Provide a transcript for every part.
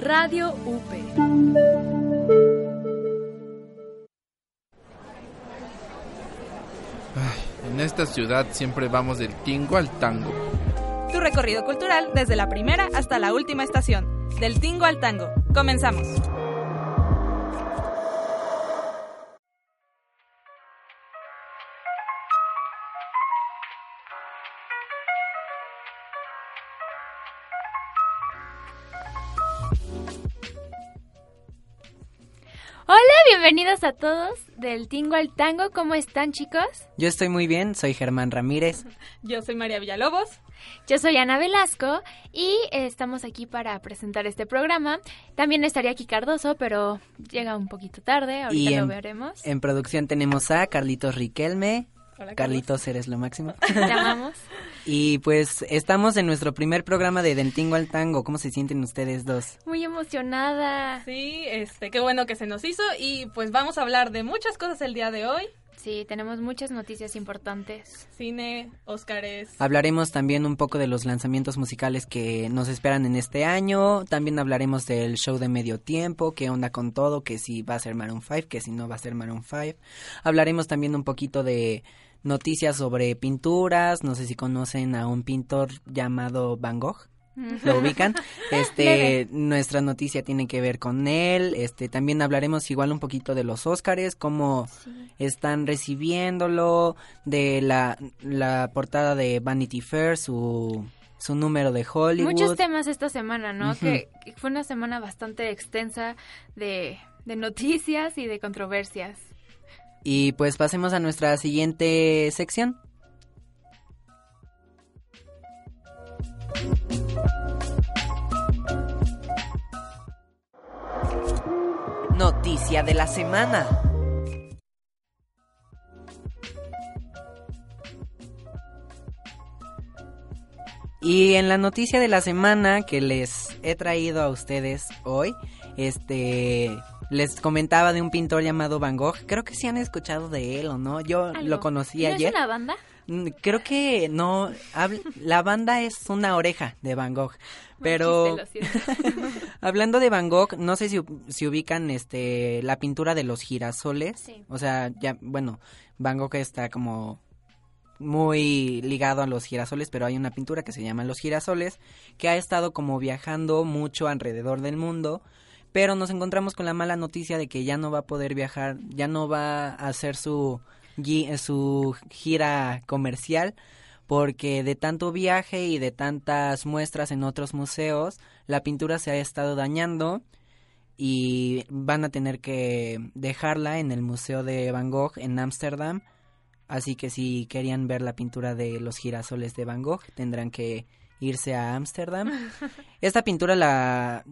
Radio UP. en esta ciudad siempre vamos del tingo al tango. Tu recorrido cultural desde la primera hasta la última estación. Del tingo al tango. Comenzamos. Bienvenidos a todos del Tingo al Tango. ¿Cómo están, chicos? Yo estoy muy bien, soy Germán Ramírez. Yo soy María Villalobos. Yo soy Ana Velasco y estamos aquí para presentar este programa. También estaría aquí Cardoso, pero llega un poquito tarde, ahorita lo veremos. En producción tenemos a Carlitos Riquelme. Carlitos, eres lo máximo. Te amamos. Y pues estamos en nuestro primer programa de Dentingo al Tango. ¿Cómo se sienten ustedes dos? Muy emocionada. Sí, este, qué bueno que se nos hizo y pues vamos a hablar de muchas cosas el día de hoy. Sí, tenemos muchas noticias importantes. Cine, Óscares. Hablaremos también un poco de los lanzamientos musicales que nos esperan en este año. También hablaremos del show de medio tiempo, qué onda con todo, que si va a ser Maroon 5, que si no va a ser Maroon 5. Hablaremos también un poquito de noticias sobre pinturas, no sé si conocen a un pintor llamado Van Gogh. ¿Lo ubican? Este, nuestra noticia tiene que ver con él. Este, también hablaremos igual un poquito de los Óscares, cómo están recibiéndolo, de la, la portada de Vanity Fair, su su número de Hollywood. Muchos temas esta semana, ¿no? que, fue una semana bastante extensa de, de noticias y de controversias. Y pues pasemos a nuestra siguiente sección. Noticia de la semana. Y en la noticia de la semana que les he traído a ustedes hoy, este les comentaba de un pintor llamado Van Gogh. Creo que sí han escuchado de él o no. Yo lo conocí ayer. ¿Es una banda? Mm, creo que no. La banda es una oreja de Van Gogh. Pero hablando de Van Gogh, no sé si, si, ubican este la pintura de los girasoles. O sea, ya bueno, Van Gogh está como muy ligado a los girasoles, pero hay una pintura que se llama Los girasoles que ha estado como viajando mucho alrededor del mundo pero nos encontramos con la mala noticia de que ya no va a poder viajar, ya no va a hacer su, su gira comercial porque de tanto viaje y de tantas muestras en otros museos, la pintura se ha estado dañando y van a tener que dejarla en el Museo de Van Gogh en Ámsterdam. Así que si querían ver la pintura de los girasoles de Van Gogh, tendrán que irse a Ámsterdam. Esta pintura la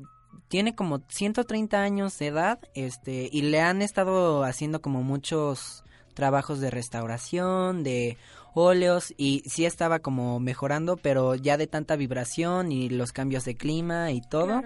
tiene como 130 años de edad, este, y le han estado haciendo como muchos trabajos de restauración, de óleos, y sí estaba como mejorando, pero ya de tanta vibración y los cambios de clima y todo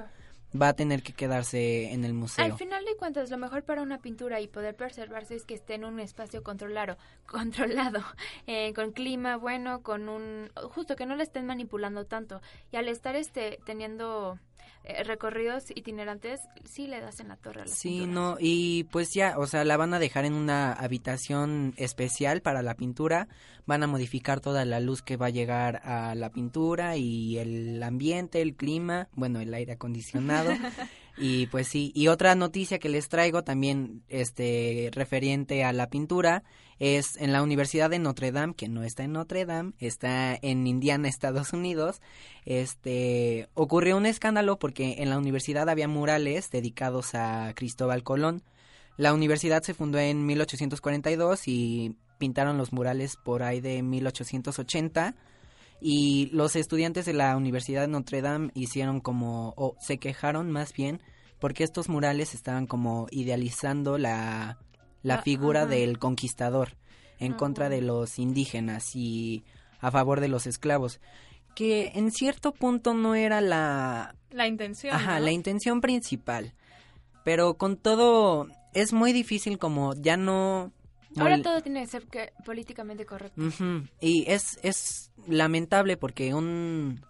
va a tener que quedarse en el museo. Al final de cuentas, lo mejor para una pintura y poder preservarse es que esté en un espacio controlado, controlado eh, con clima bueno, con un justo que no le estén manipulando tanto y al estar este teniendo eh, recorridos itinerantes, sí le das en la torre. A la sí, no, y pues ya, o sea, la van a dejar en una habitación especial para la pintura, van a modificar toda la luz que va a llegar a la pintura y el ambiente, el clima, bueno, el aire acondicionado. y pues sí, y otra noticia que les traigo también este referente a la pintura es en la Universidad de Notre Dame, que no está en Notre Dame, está en Indiana, Estados Unidos. Este ocurrió un escándalo porque en la universidad había murales dedicados a Cristóbal Colón. La universidad se fundó en 1842 y pintaron los murales por ahí de 1880 y los estudiantes de la Universidad de Notre Dame hicieron como o se quejaron más bien porque estos murales estaban como idealizando la la ah, figura del conquistador en contra de los indígenas y a favor de los esclavos que en cierto punto no era la la intención ajá la intención principal pero con todo es muy difícil como ya no ahora todo tiene que ser políticamente correcto. Y es es lamentable porque un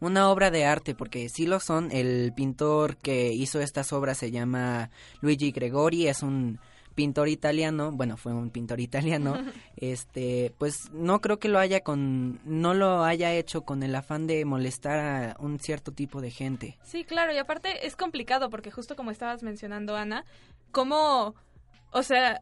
una obra de arte, porque sí lo son. El pintor que hizo estas obras se llama Luigi Gregori, es un pintor italiano, bueno, fue un pintor italiano, este, pues no creo que lo haya con, no lo haya hecho con el afán de molestar a un cierto tipo de gente. Sí, claro, y aparte es complicado porque justo como estabas mencionando, Ana, como, o sea,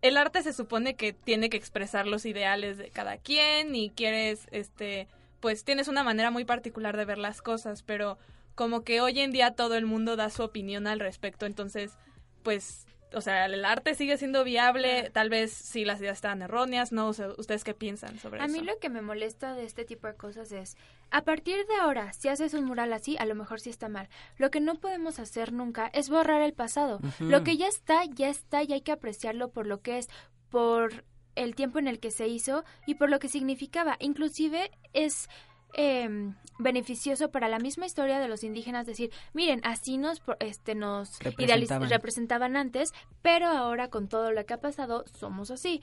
el arte se supone que tiene que expresar los ideales de cada quien y quieres, este, pues tienes una manera muy particular de ver las cosas, pero como que hoy en día todo el mundo da su opinión al respecto, entonces, pues o sea, el arte sigue siendo viable, tal vez si las ideas están erróneas, no sé, ustedes qué piensan sobre eso. A mí lo que me molesta de este tipo de cosas es, a partir de ahora, si haces un mural así, a lo mejor sí está mal. Lo que no podemos hacer nunca es borrar el pasado. Lo que ya está, ya está y hay que apreciarlo por lo que es, por el tiempo en el que se hizo y por lo que significaba. Inclusive es eh, beneficioso para la misma historia de los indígenas decir, miren, así nos, este, nos representaban. representaban antes, pero ahora con todo lo que ha pasado somos así.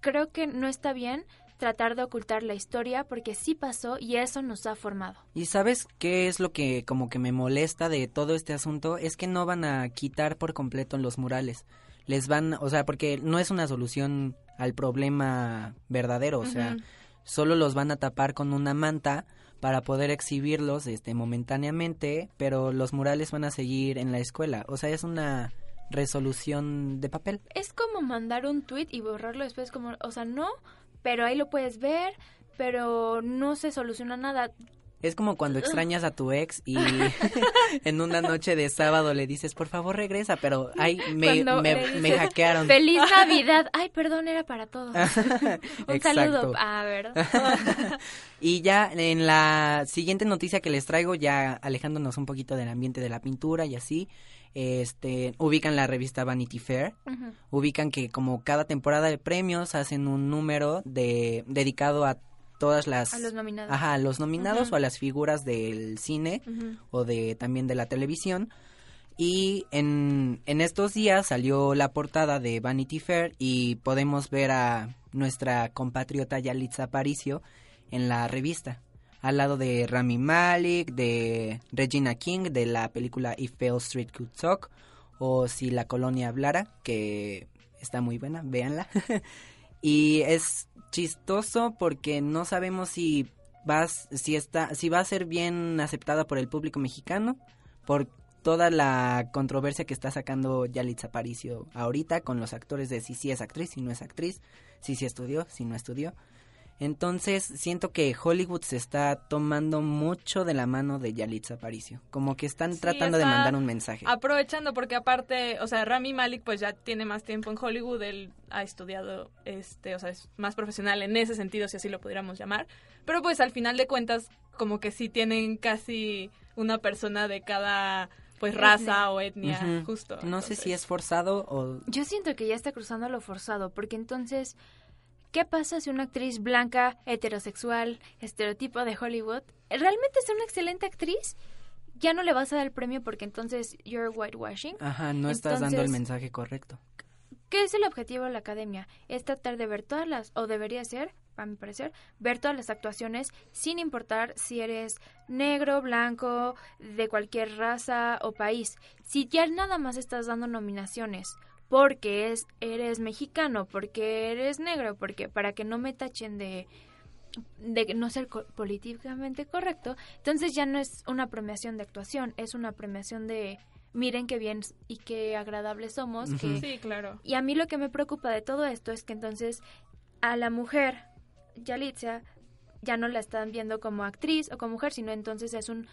Creo que no está bien tratar de ocultar la historia porque sí pasó y eso nos ha formado. ¿Y sabes qué es lo que como que me molesta de todo este asunto? Es que no van a quitar por completo los murales. Les van, o sea, porque no es una solución al problema verdadero, o sea, solo los van a tapar con una manta para poder exhibirlos este momentáneamente, pero los murales van a seguir en la escuela. O sea, es una resolución de papel. Es como mandar un tweet y borrarlo después como, o sea, no, pero ahí lo puedes ver, pero no se soluciona nada. Es como cuando extrañas a tu ex y en una noche de sábado le dices, por favor regresa, pero ay, me, me, hackearon. Feliz Navidad. Ay, perdón, era para todos. Un saludo. A ver. y ya en la siguiente noticia que les traigo, ya alejándonos un poquito del ambiente de la pintura y así, este, ubican la revista Vanity Fair, ubican que como cada temporada de premios hacen un número de dedicado a todas las... A los nominados. Ajá, a los nominados o a las figuras del cine o de también de la televisión. Y en, en estos días salió la portada de Vanity Fair y podemos ver a nuestra compatriota Yalitza Aparicio en la revista, al lado de Rami Malik, de Regina King, de la película If Fail Street Could Talk, o Si la colonia hablara, que está muy buena, véanla. y es chistoso porque no sabemos si vas si está si va a ser bien aceptada por el público mexicano por toda la controversia que está sacando Yalitza Aparicio ahorita con los actores de si sí es actriz si no es actriz si sí estudió si no estudió entonces siento que Hollywood se está tomando mucho de la mano de Yalitza Aparicio, como que están tratando de mandar un mensaje. Aprovechando porque aparte, o sea, Rami Malik pues ya tiene más tiempo en Hollywood, él ha estudiado este, o sea, es más profesional en ese sentido si así lo pudiéramos llamar, pero pues al final de cuentas como que sí tienen casi una persona de cada pues raza o etnia, justo. No sé si es forzado o Yo siento que ya está cruzando lo forzado, porque entonces ¿Qué pasa si una actriz blanca, heterosexual, estereotipo de Hollywood, realmente es una excelente actriz? Ya no le vas a dar el premio porque entonces you're whitewashing. Ajá, no estás dando el mensaje correcto. ¿Qué es el objetivo de la academia? Es tratar de ver todas las, o debería ser, a mi parecer, ver todas las actuaciones sin importar si eres negro, blanco, de cualquier raza o país. Si ya nada más estás dando nominaciones porque es, eres mexicano, porque eres negro, porque para que no me tachen de de no ser políticamente correcto, entonces ya no es una premiación de actuación, es una premiación de miren qué bien y qué agradables somos. sí, claro. Y a mí lo que me preocupa de todo esto es que entonces a la mujer, Yalitza, ya no la están viendo como actriz o como mujer, sino entonces es un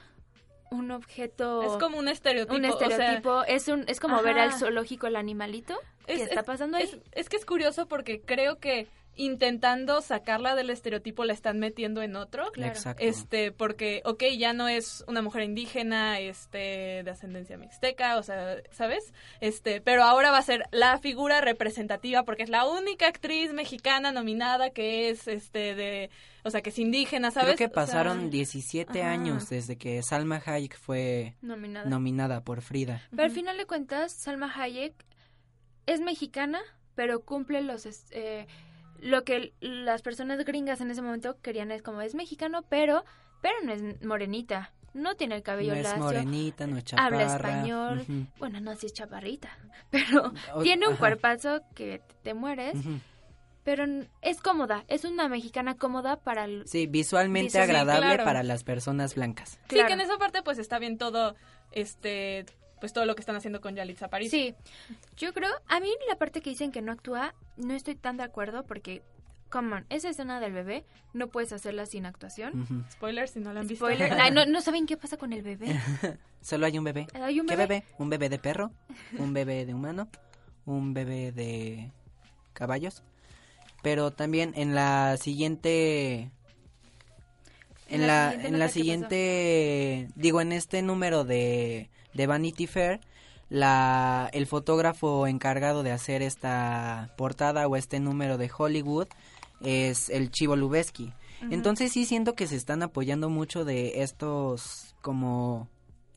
un objeto es como un estereotipo un estereotipo es un es como ver al zoológico el animalito ¿Qué está pasando ahí. es, que es curioso porque creo que intentando sacarla del estereotipo la están metiendo en otro. Claro. este porque ok ya no es una mujer indígena este de ascendencia mixteca o sea sabes este pero ahora va a ser la figura representativa porque es la única actriz mexicana nominada que es este de o sea que es indígena sabes creo que pasaron 17 años desde que Salma Hayek fue nominada, nominada por Frida. Pero al final de cuentas Salma Hayek es mexicana pero cumple los eh, lo que las personas gringas en ese momento querían es como es mexicano, pero pero no es morenita. No tiene el cabello no es lacio. morenita, no es chaparra. Habla español. Bueno, no, sí es chaparrita. Pero O- tiene un ajá. cuerpazo que te mueres. Pero es cómoda. Es una mexicana cómoda para el... Sí, visualmente Visual- sí, agradable claro. para las personas blancas. Sí, Claro. que en esa parte pues está bien todo, este, pues todo lo que están haciendo con Yalitza París. Sí, yo creo, a mí la parte que dicen que no actúa, no estoy tan de acuerdo porque, come on, esa escena del bebé no puedes hacerla sin actuación. Ujú. Spoilers si no lo han visto. Spoiler, ay, no, no saben qué pasa con el bebé. Solo hay un bebé. Hay un ¿Qué bebé. ¿Un bebé de perro? ¿Un bebé de humano? ¿Un bebé de caballos? Pero también en la siguiente... En En la la, siguiente en la nota, ¿qué siguiente, digo, en este número de, de Vanity Fair, la, el fotógrafo encargado de hacer esta portada o este número de Hollywood es el Chivo Lubeski. Entonces sí siento que se están apoyando mucho de estos como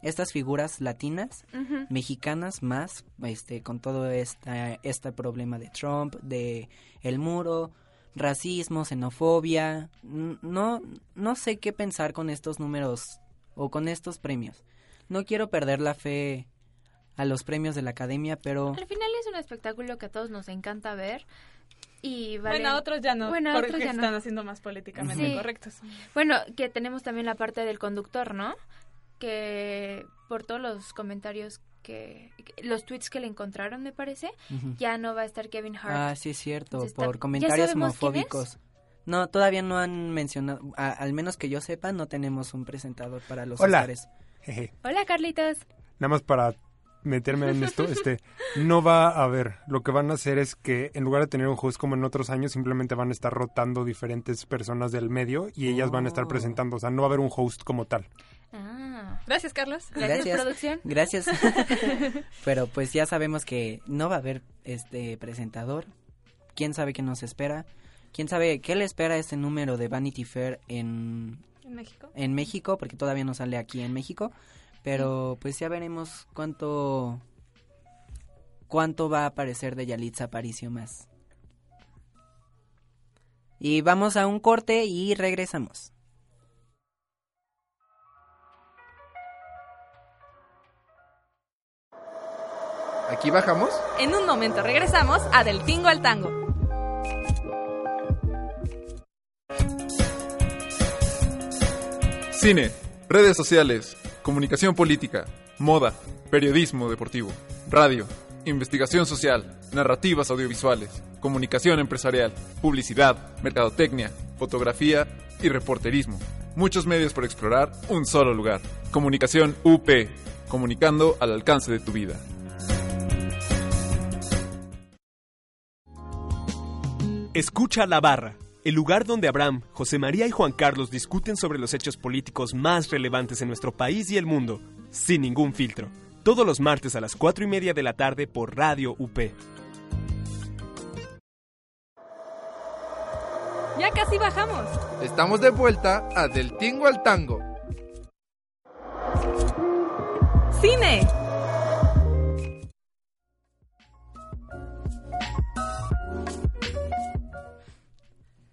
estas figuras latinas, mexicanas más, este con todo esta este problema de Trump, de el muro, racismo, xenofobia, no no sé qué pensar con estos números o con estos premios. No quiero perder la fe a los premios de la academia, pero Al final es un espectáculo que a todos nos encanta ver. Y vale... Bueno, a otros ya no, Bueno, porque otros ya no. están haciendo más políticamente Sí. correctos. Bueno, que tenemos también la parte del conductor, ¿no? Que por todos los comentarios que... que- los tweets que le encontraron, me parece, ya no va a estar Kevin Hart. Ah, sí es cierto, Entonces, por ¿ya comentarios homofóbicos. No, todavía no han mencionado, a- al menos que yo sepa, no tenemos un presentador para los Hola. Jeje. Hola, Carlitos. Nada más para meterme en esto, este, no va a haber. Lo que van a hacer es que en lugar de tener un host como en otros años, simplemente van a estar rotando diferentes personas del medio y ellas van a estar Oh. presentando. O sea, no va a haber un host como tal. Ah, Gracias, Carlos. gracias, Gracias. producción. Gracias. Pero pues ya sabemos que no va a haber este presentador. ¿Quién sabe qué nos espera? ¿Quién sabe qué le espera este número de Vanity Fair en, En México. en México? Porque todavía no sale aquí en México. Pero pues ya veremos cuánto cuánto va a aparecer de Yalitza Aparicio más. Y vamos a un corte y regresamos. Aquí bajamos. En un momento regresamos a Del Tingo al Tango. Cine, redes sociales, comunicación política, moda, periodismo deportivo, radio, investigación social, narrativas audiovisuales, comunicación empresarial, publicidad, mercadotecnia, fotografía y reporterismo. Muchos medios por explorar, un solo lugar. Comunicación UP, comunicando al alcance de tu vida. Escucha la barra, el lugar donde Abraham, José María y Juan Carlos discuten sobre los hechos políticos más relevantes en nuestro país y el mundo, sin ningún filtro. Todos los martes a las 4 y media de la tarde por Radio UP. Ya casi bajamos. Estamos de vuelta a Del Tingo al Tango. ¡Cine!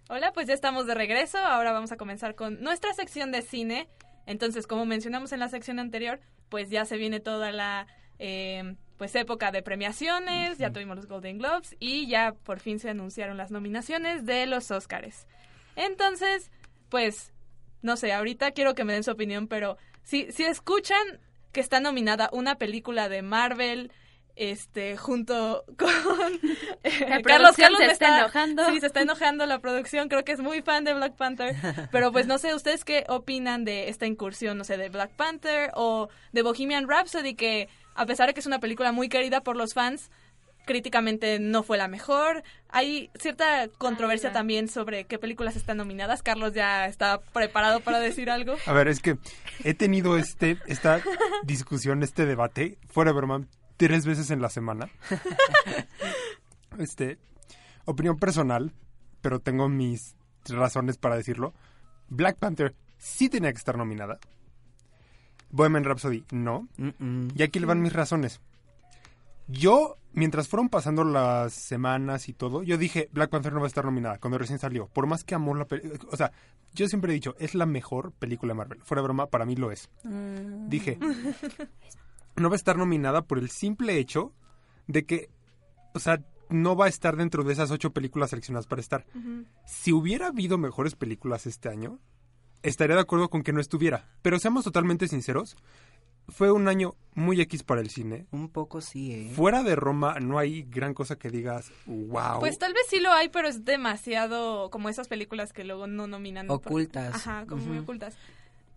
Hola, pues ya estamos de regreso. Ahora vamos a comenzar con nuestra sección de cine. Entonces, como mencionamos en la sección anterior, pues ya se viene toda la eh, pues época de premiaciones. Ya tuvimos los Golden Globes y ya por fin se anunciaron las nominaciones de los Oscars. Entonces, pues no sé, ahorita quiero que me den su opinión, pero si, si escuchan que está nominada una película de Marvel, este, junto con eh, producción se está enojando. Sí, se está enojando la producción, creo que es muy fan de Black Panther, pero pues no sé, ¿ustedes qué opinan de esta incursión, no sé, de Black Panther o de Bohemian Rhapsody, que a pesar de que es una película muy querida por los fans, críticamente no fue la mejor. Hay cierta controversia no. también sobre qué películas están nominadas. Carlos ya está preparado para decir algo. A ver, es que he tenido este, esta discusión, este debate, fuera de broma, tres veces en la semana. Este, opinión personal, pero tengo mis razones para decirlo. Black Panther sí tenía que estar nominada. Bohemian Rhapsody no. Mm, mm. Y aquí le van mis razones. Yo, mientras fueron pasando las semanas y todo, yo dije, Black Panther no va a estar nominada cuando recién salió. Por más que amó la película, o sea, yo siempre he dicho, es la mejor película de Marvel. Fuera de broma, para mí lo es. Mm. Dije, no va a estar nominada por el simple hecho de que, o sea, no va a estar dentro de esas ocho películas seleccionadas para estar. Si hubiera habido mejores películas este año, estaría de acuerdo con que no estuviera. Pero seamos totalmente sinceros, fue un año muy X para el cine. Un poco sí, ¿eh? Fuera de Roma no hay gran cosa que digas, wow. Pues tal vez sí lo hay, pero es demasiado como esas películas que luego no nominan. por- Ocultas. Ajá, como muy ocultas.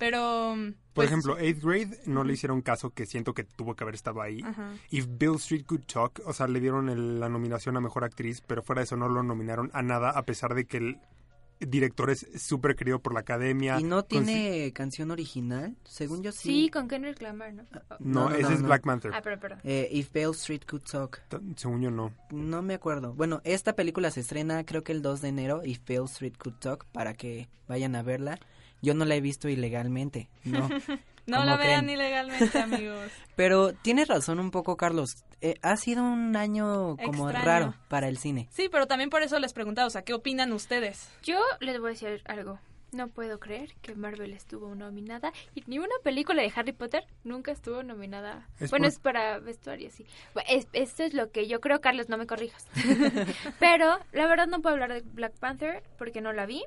Pero... Por pues, ejemplo, Eighth Grade no le hicieron caso que siento que tuvo que haber estado ahí. Ajá. If Bill Street Could Talk, o sea, le dieron el- la nominación a Mejor Actriz, pero fuera de eso no lo nominaron a nada, a pesar de que el director es súper querido por la academia. ¿Y no tiene canción original? Según yo sí. Sí, con Kendrick Lamar, ¿no? No, No, no, ese no, es no. Black Panther. Ah, perdón, perdón. Eh, If Bale Street Could Talk. T- Según yo no. No me acuerdo. Bueno, esta película se estrena creo que el 2 de enero, If Bale Street Could Talk, para que vayan a verla. Yo no la he visto ilegalmente, no. No ¿Cómo la vean creen? ilegalmente, amigos. Pero tienes razón un poco, Carlos. Eh, ha sido un año como Extraño. raro para el cine. Sí, pero también por eso les preguntaba, o sea, ¿qué opinan ustedes? Yo les voy a decir algo. No puedo creer que Marvel estuvo nominada y ni una película de Harry Potter nunca estuvo nominada. Es bueno, por- es para vestuario, sí. Bueno, es- esto es lo que yo creo, Carlos, no me corrijas. Pero la verdad no puedo hablar de Black Panther porque no la vi.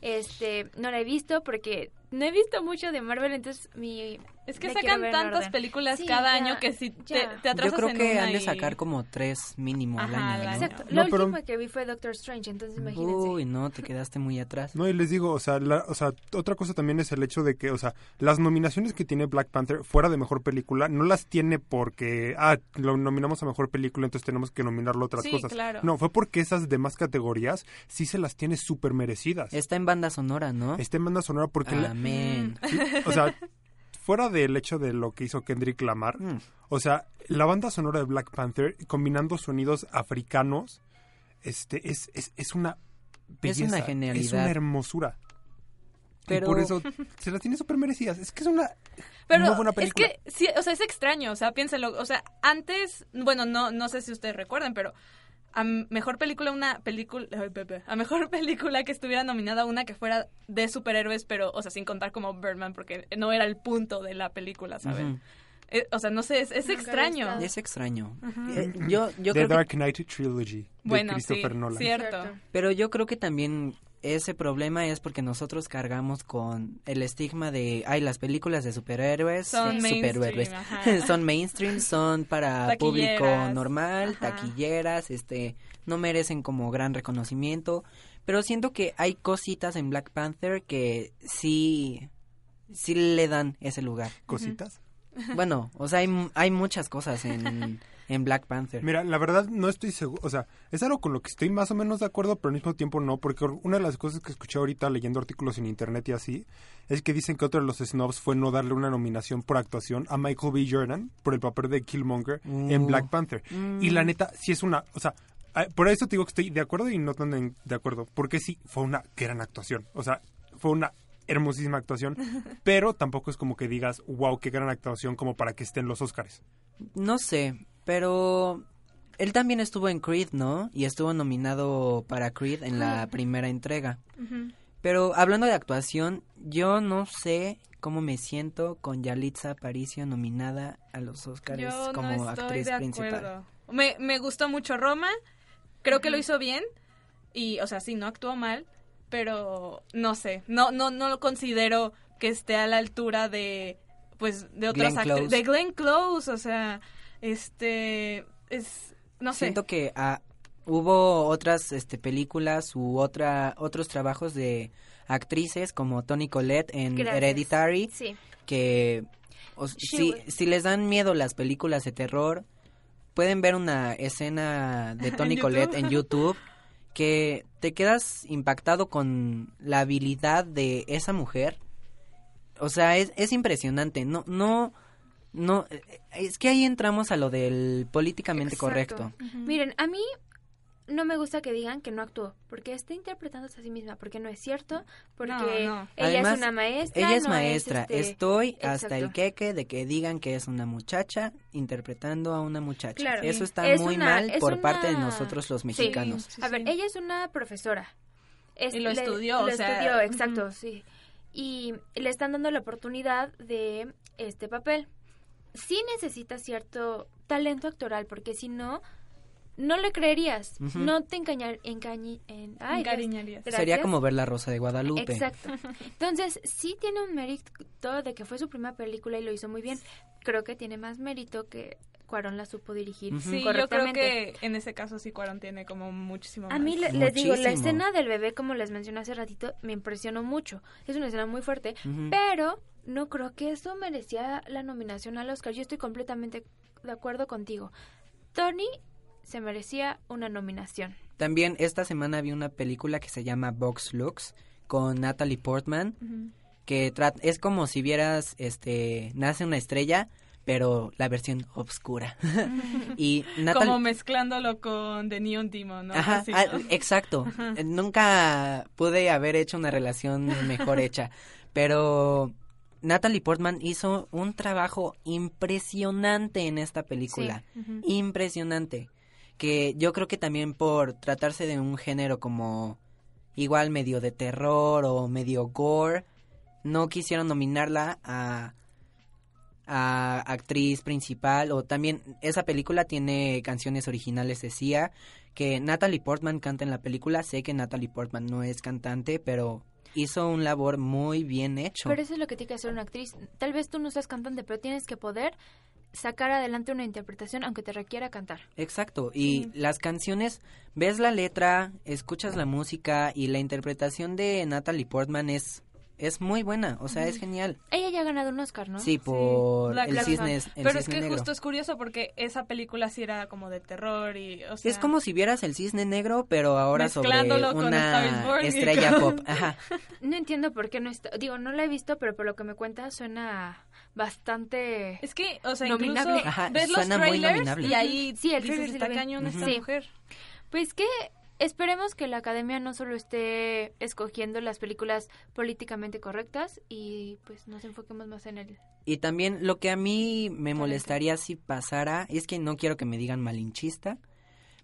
Este, no la he visto porque no he visto mucho de Marvel, entonces mi Es que sacan tantas películas Sí, cada ya, año que si te, te Yo atrasas creo en que una han de sacar como tres mínimo al año. Exacto. No, la pero- última que vi fue Doctor Strange, entonces imagínense. Uy, no, te quedaste muy atrás. No, y les digo, o sea, la- o sea, otra cosa también es el hecho de que, o sea, las nominaciones que tiene Black Panther fuera de mejor película no las tiene porque, ah, lo nominamos a mejor película, entonces tenemos que nominarlo a otras Sí, cosas. claro. No, fue porque esas demás categorías sí se las tiene súper merecidas. Está en banda sonora, ¿no? Está en banda sonora porque, la- Amén. o sea, fuera del hecho de lo que hizo Kendrick Lamar, Mm. o sea, la banda sonora de Black Panther combinando sonidos africanos, este, es, es, es una Es una belleza, genialidad. Es una hermosura. Pero- Y por eso se las tiene súper merecidas. Es que es una Pero muy buena es película. que, sí, o sea, es extraño, o sea, piénselo, o sea, antes, bueno, no no sé si ustedes recuerdan, pero a mejor película una película ay, pepe, a mejor película que estuviera nominada una que fuera de superhéroes, pero o sea, sin contar como Birdman porque no era el punto de la película, ¿saben? Ujú. Eh, o sea, no sé, es, es extraño. Es extraño. Eh, yo yo The creo que Dark Knight Trilogy de Bueno, Christopher sí, Nolan. Cierto. Pero yo creo que también ese problema es porque nosotros cargamos con el estigma de, ay, las películas de superhéroes, Son superhéroes, mainstream, son mainstream, son para público normal, ajá. taquilleras, este, no merecen como gran reconocimiento, pero siento que hay cositas en Black Panther que sí, sí le dan ese lugar. Cositas. Bueno, o sea, hay, hay muchas cosas en, en Black Panther. Mira, la verdad no estoy seguro, o sea, es algo con lo que estoy más o menos de acuerdo, pero al mismo tiempo no, porque una de las cosas que escuché ahorita leyendo artículos en internet y así, es que dicen que otro de los snobs fue no darle una nominación por actuación a Michael B. Jordan por el papel de Killmonger en Uh. Black Panther. Y la neta, sí es una, o sea, por eso te digo que estoy de acuerdo y no tan de acuerdo, porque sí, fue una gran actuación, o sea, fue una hermosísima actuación, pero tampoco es como que digas, wow, qué gran actuación como para que esté en los Oscars. No sé, pero él también estuvo en Creed, ¿no? Y estuvo nominado para Creed en la primera entrega. Pero hablando de actuación, yo no sé cómo me siento con Yalitza Aparicio nominada a los Oscars Yo como no estoy actriz de principal. Me, me gustó mucho Roma. Creo que lo hizo bien. Y, o sea, sí, no actuó mal. Pero no sé. No, no, no lo considero que esté a la altura de. Pues de otras actrices. De Glenn Close. O sea, este. Es. No sé. Siento que ah, hubo otras este, películas u otra, otros trabajos de actrices como Toni Collette en Gracias. Hereditary Sí. que o- si, si les dan miedo las películas de terror, pueden ver una escena de YouTube. Collette en YouTube que te quedas impactado con la habilidad de esa mujer. O sea, es, es impresionante. No, no, no, eh, es que ahí entramos a lo del políticamente Exacto. correcto. Miren, a mí no me gusta que digan que no actuó, porque está interpretándose a sí misma, porque no es cierto, porque No, no. ella Además, es una maestra. Ella es no maestra. este, Estoy hasta el queque de que digan que es una muchacha interpretando a una muchacha. Claro. Eso está Es muy una- mal es por parte de nosotros los Sí. mexicanos. Sí, A ver, sí. ella es una profesora. Es- Y lo le- estudió, Lo o sea, estudió, exacto, sí. Y le están dando la oportunidad de este papel. Sí necesita cierto talento actoral, porque si no, no le creerías. No te engañar, engañi, en, ay, Dios. Encariñarías. Gracias. Sería como ver La Rosa de Guadalupe. Exacto. Entonces, sí tiene un mérito de que fue su primera película y lo hizo muy bien. Creo que tiene más mérito que Cuarón la supo dirigir Ujú. Sí, yo creo correctamente. que en ese caso sí Cuarón tiene como muchísimo más. A mí le- les digo, la escena del bebé, como les mencioné hace ratito, me impresionó mucho. Es una escena muy fuerte, pero no creo que eso merecía la nominación al Oscar. Yo estoy completamente de acuerdo contigo. Tony se merecía una nominación. También esta semana vi una película que se llama Box Looks con Natalie Portman, que es como si vieras este nace una estrella, pero la versión obscura. y Natalie Como mezclándolo con The Neon Demon, ¿no? Ajá, Así, ah, exacto. Eh, Nunca pude haber hecho una relación mejor hecha, pero Natalie Portman hizo un trabajo impresionante en esta película. Impresionante. Que yo creo que también por tratarse de un género como igual medio de terror o medio gore, no quisieron nominarla a a actriz principal. O también esa película tiene canciones originales de que Natalie Portman canta en la película. Sé que Natalie Portman no es cantante pero hizo un labor muy bien hecho Pero eso es lo que tiene que hacer una actriz. Tal vez tú no seas cantante, pero tienes que poder sacar adelante una interpretación aunque te requiera cantar. Exacto, y las canciones, ves la letra, escuchas la música y la interpretación de Natalie Portman es, es muy buena, o sea, es genial. Ella ya ha ganado un Oscar, ¿no? Sí, por el cisne, el Pero es que negro. justo es curioso porque esa película sí era como de terror y, o sea... Es como si vieras el cisne negro, pero ahora sobre una estrella con- pop. Ajá. No entiendo por qué no está. Digo, no la he visto, pero por lo que me cuenta suena bastante. Es que, o sea, Nominable. incluso Ajá, ves los suena muy trailers nominable. y ahí Sí, el dices, trailer está cañón esta Sí. mujer. Pues que esperemos que la academia no solo esté escogiendo las películas políticamente correctas y pues nos enfoquemos más en el. Y también lo que a mí me molestaría si pasara, es que no quiero que me digan malinchista,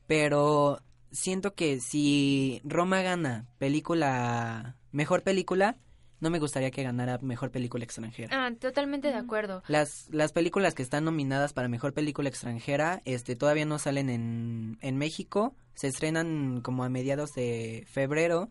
pero siento que si Roma gana película, mejor película, no me gustaría que ganara mejor película extranjera. Ah, totalmente de acuerdo. Las, las películas que están nominadas para mejor película extranjera este, todavía no salen en, en México, se estrenan como a mediados de febrero,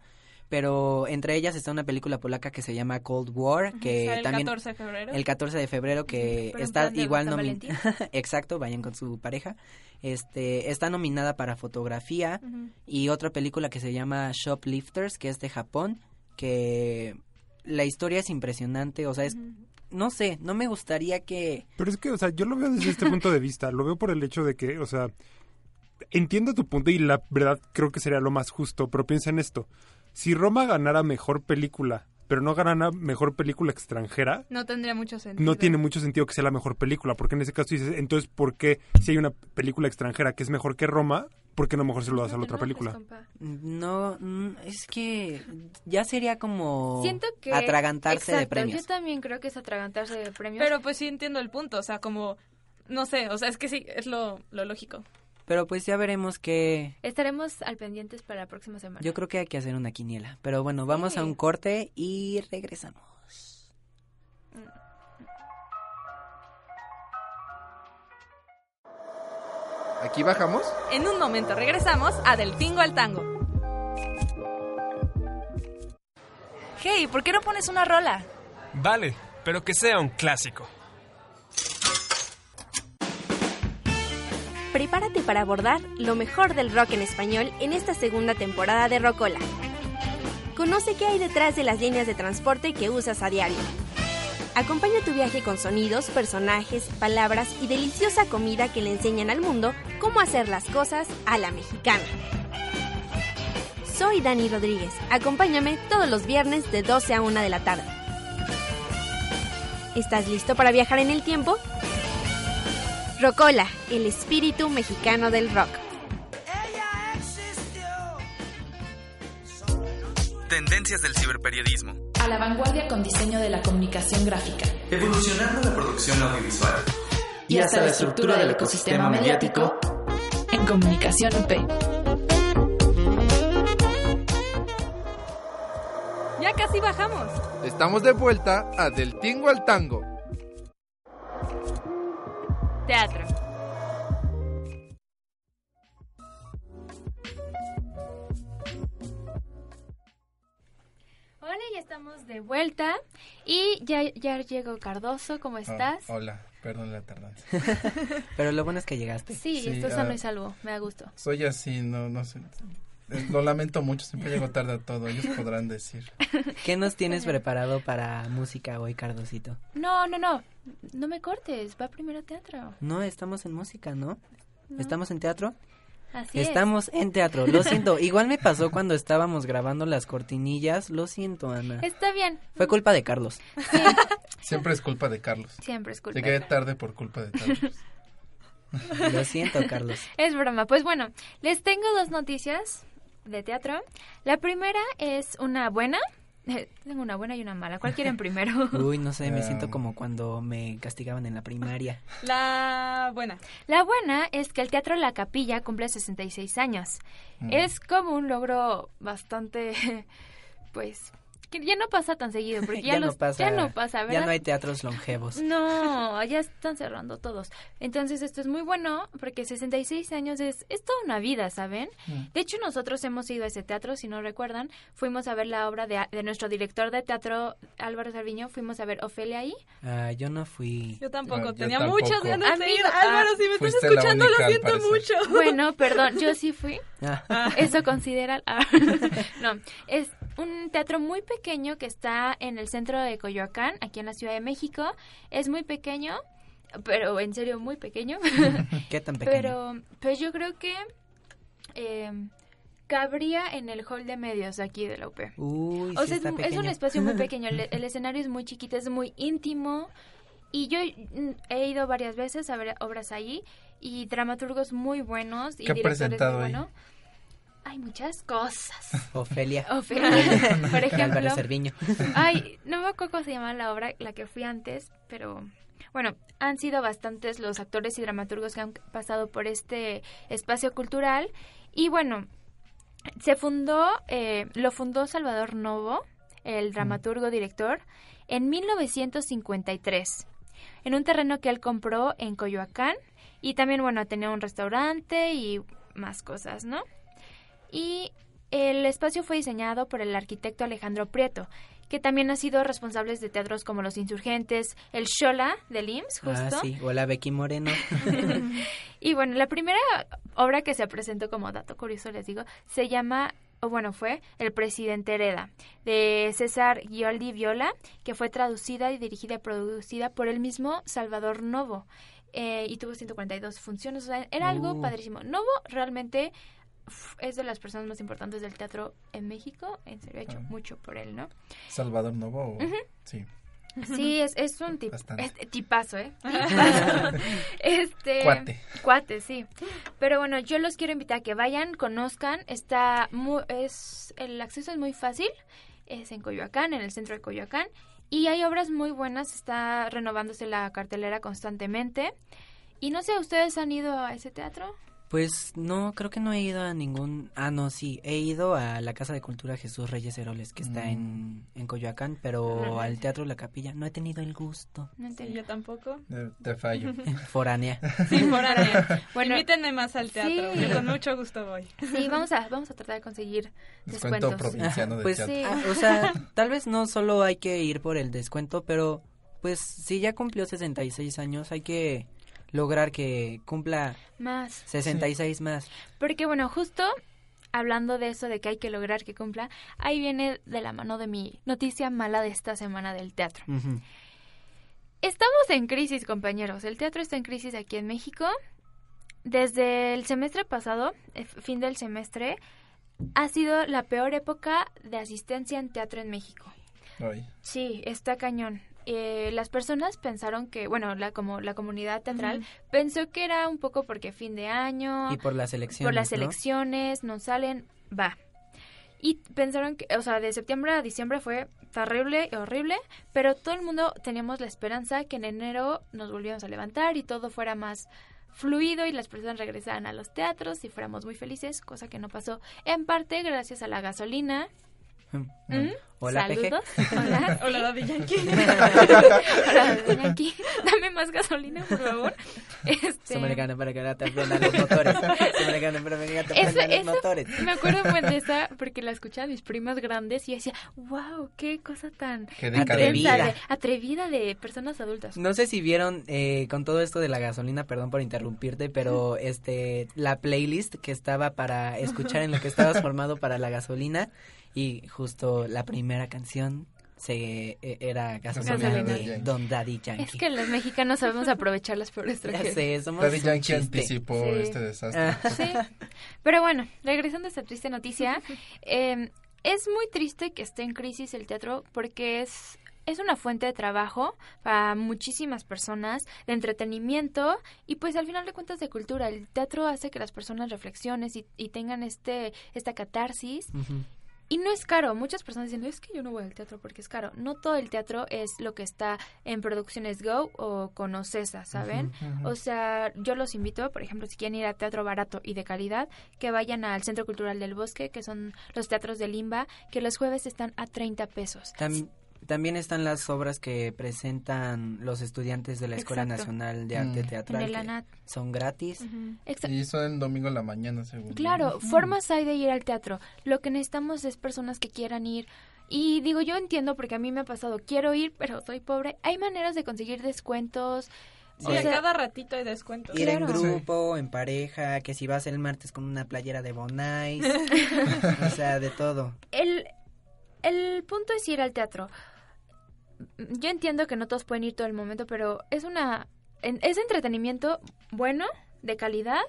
pero entre ellas está una película polaca que se llama Cold War, que el también 14 de febrero. el 14 de febrero que Pero está igual nominada. Exacto, vayan con su pareja. Este, está nominada para fotografía y otra película que se llama Shoplifters, que es de Japón, que la historia es impresionante, o sea, es no sé, no me gustaría que Pero es que, o sea, yo lo veo desde este punto de vista. Lo veo por el hecho de que, o sea, entiendo tu punto y la verdad creo que sería lo más justo, pero piensa en esto. Si Roma ganara mejor película, pero no ganara mejor película extranjera, No tendría mucho sentido. no tiene mucho sentido que sea la mejor película, porque en ese caso dices, entonces, ¿por qué si hay una película extranjera que es mejor que Roma, por qué no mejor se lo das a la otra película? no mm, es que ya sería como Siento que. atragantarse de premios. Yo también creo que es atragantarse de premios. Pero pues sí entiendo el punto, o sea, como, no sé, o sea, es que sí, es lo, lo lógico. Pero pues ya veremos que Estaremos al pendientes para la próxima semana. yo creo que hay que hacer una quiniela. Pero bueno, vamos a un corte y regresamos. ¿Aquí bajamos? En un momento regresamos a Del Tingo al Tango. Hey, ¿por qué no pones una rola? Vale, pero que sea un clásico. Prepárate para abordar lo mejor del rock en español en esta segunda temporada de Rocola. Conoce qué hay detrás de las líneas de transporte que usas a diario. Acompaña tu viaje con sonidos, personajes, palabras y deliciosa comida que le enseñan al mundo cómo hacer las cosas a la mexicana. Soy Dani Rodríguez. Acompáñame todos los viernes de 12 a 1 de la tarde. ¿Estás listo para viajar en el tiempo? Rocola, el espíritu mexicano del rock. Tendencias del ciberperiodismo. A la vanguardia con diseño de la comunicación gráfica. Evolucionando la producción audiovisual. Y hasta la estructura del ecosistema mediático en comunicación UP. Ya casi bajamos. Estamos de vuelta a Del Tingo al Tango. Teatro. Ya estamos de vuelta y ya, ya llegó Cardoso, ¿cómo estás? Oh, hola, perdón la tardanza. Pero lo bueno es que llegaste. Sí, esto es sano y salvo, me da gusto. Soy así, no, no sé. Eh, Lo lamento mucho, siempre llego tarde a todo, ellos podrán decir. ¿Qué nos tienes preparado para música hoy, Cardosito? No, no, no, no me cortes, va primero teatro. No, estamos en música, ¿no? No. ¿Estamos en teatro? Así Estamos en teatro, lo siento. Igual me pasó cuando estábamos grabando las cortinillas. Lo siento, Ana. es. Está bien, Fue culpa de Carlos. Siempre es culpa de Carlos. siempre es culpa. Llegué de- tarde por culpa de Carlos. Lo siento, Carlos. Es broma. Pues bueno, les tengo dos noticias de teatro. La primera es una buena. Tengo una buena y una mala. ¿Cuál quieren primero? Uy, no sé, me Ah. siento como cuando me castigaban en la primaria. La buena. La buena es que el Teatro La Capilla cumple 66 años. Mm. Es como un logro bastante, pues, que ya no pasa tan seguido, porque ya, ya, los- no pasa, ya no pasa, ¿verdad? Ya no hay teatros longevos. No, ya están cerrando todos. Entonces esto es muy bueno porque 66 años es, es toda una vida, ¿saben? Mm. De hecho nosotros hemos ido a ese teatro, si no recuerdan, fuimos a ver la obra de, de nuestro director de teatro, Álvaro Sarviño, fuimos a ver Ofelia ahí. Ah, yo no fui. Yo tampoco, No, yo tenía tampoco. muchas ganas de ir. Álvaro, si me estás escuchando, única, lo siento mucho. Bueno, perdón, yo sí fui. Ah, Eso considera... ah, no, es un teatro muy pequeño que está en el centro de Coyoacán, aquí en la Ciudad de México. Es muy pequeño, pero en serio muy pequeño. ¿Qué tan pequeño? pero pues yo creo que eh, cabría en el hall de medios aquí de la UP. Uy, O sí sea, está es, es un pequeño. espacio muy pequeño, el, el escenario es muy chiquito, es muy íntimo. Y yo he ido varias veces a ver obras ahí y dramaturgos muy buenos y ¿Qué ha directores muy buenos. Hay muchas cosas. Ofelia. Ofelia, por ejemplo. Cerviño. Ay, no me acuerdo cómo se llama la obra, la que fui antes, pero bueno, han sido bastantes los actores y dramaturgos que han pasado por este espacio cultural. Y bueno, se fundó, eh, lo fundó Salvador Novo, el dramaturgo director, en 1953, en un terreno que él compró en Coyoacán. Y también, bueno, tenía un restaurante y más cosas, ¿no? Y el espacio fue diseñado por el arquitecto Alejandro Prieto, que también ha sido responsable de teatros como Los Insurgentes, el Shola del IMSS, justo. Ah, sí. Hola, Becky Moreno. y bueno, la primera obra que se presentó como dato curioso, les digo, se llama, o bueno, fue El Presidente Hereda, de César Gioldi Viola, que fue traducida y dirigida y producida por el mismo Salvador Novo. eh, y tuvo 142 funciones, o sea, era algo Uh. padrísimo. Novo realmente es de las personas más importantes del teatro en México, en serio, ha hecho Ah. mucho por él, ¿no? Salvador Novo, sí. Sí, es, es un tip, este, tipazo, ¿eh? Tipazo. este, Cuate. Cuate, sí. Pero bueno, yo los quiero invitar a que vayan, conozcan. Está muy, es, el acceso es muy fácil. Es en Coyoacán, en el centro de Coyoacán. Y hay obras muy buenas. Está renovándose la cartelera constantemente. Y no sé, ¿ustedes han ido a ese teatro? Pues no, creo que no he ido a ningún... Ah, no, sí, he ido a la Casa de Cultura Jesús Reyes Heroles, que está en, en Coyoacán, pero al Teatro La Capilla no he tenido el gusto. No Sí, entendí. yo tampoco. Eh, Te fallo. Foránea. Sí, foránea. Bueno, Invítenme más al teatro, sí. con mucho gusto voy. Sí, vamos a, vamos a tratar de conseguir Descuento descuentos. provinciano de Pues, teatro. Sí. ah, o sea, tal vez no solo hay que ir por el descuento, pero pues si ya cumplió 66 años, hay que lograr que cumpla Más. 66 más. Porque bueno, justo hablando de eso, de que hay que lograr que cumpla, ahí viene de la mano de mi noticia mala de esta semana del teatro. Estamos en crisis, compañeros. El teatro está en crisis aquí en México. Desde el semestre pasado, eh, fin del semestre, ha sido la peor época de asistencia en teatro en México. Ay. Sí, está cañón. Eh, las personas pensaron que, bueno, la como la comunidad teatral pensó que era un poco porque fin de año, Y por las elecciones, por las ¿no? elecciones, no salen, va. Y pensaron que, o sea, de septiembre a diciembre fue terrible y horrible, pero todo el mundo teníamos la esperanza que en enero nos volviéramos a levantar y todo fuera más fluido y las personas regresaran a los teatros y fuéramos muy felices, cosa que no pasó en parte gracias a la gasolina. ¿Mm? Hola, Saludos. Hola. Hola, Daddy Yankee. Hola, Daddy Yankee. Dame más gasolina, por favor. Este... Sudamericano para que no te prendan los motores. Sudamericano para que no te Eso, prendan los eso, motores. me acuerdo muy de esa porque la escuchaban mis primas grandes y decía, wow, qué cosa tan Qué atrevida. de- atrevida de personas adultas. No sé si vieron eh, con todo esto de la gasolina, perdón por interrumpirte, pero este la playlist que estaba para escuchar en lo que estabas formado para la gasolina y justo la primera canción se eh, era gasolina, Gasolina. de Don Daddy Yankee. Es que los mexicanos sabemos aprovechar las peores Ya extranjeras. sé, somos Daddy Yankee chiste. anticipó Sí. este desastre. Ah. Sí. Pero bueno, regresando a esta triste noticia, eh, es muy triste que esté en crisis el teatro porque es es una fuente de trabajo para muchísimas personas, de entretenimiento y pues al final de cuentas de cultura. El teatro hace que las personas reflexionen y, y tengan este esta catarsis Ujú. Y no es caro. Muchas personas dicen, es que yo no voy al teatro porque es caro. No todo el teatro es lo que está en Producciones Go o con Ocesa, ¿saben? O sea, yo los invito, por ejemplo, si quieren ir a teatro barato y de calidad, que vayan al Centro Cultural del Bosque, que son los teatros de Limba, que los jueves están a 30 pesos. Tam- también están las obras que presentan los estudiantes de la Escuela Exacto. Nacional de Arte Mm. Teatral. En el que ANAT. Son gratis. Y son el domingo en la mañana, según. Claro, Mm. formas hay de ir al teatro. Lo que necesitamos es personas que quieran ir. Y digo, yo entiendo porque a mí me ha pasado, quiero ir, pero soy pobre. Hay maneras de conseguir descuentos. Sí, O a sea, cada ratito hay descuentos. Ir en grupo, en pareja, que si vas el martes con una playera de Bonais, o sea, de todo. el, el punto es ir al teatro. Yo entiendo que no todos pueden ir todo el momento, pero es una en- es entretenimiento bueno, de calidad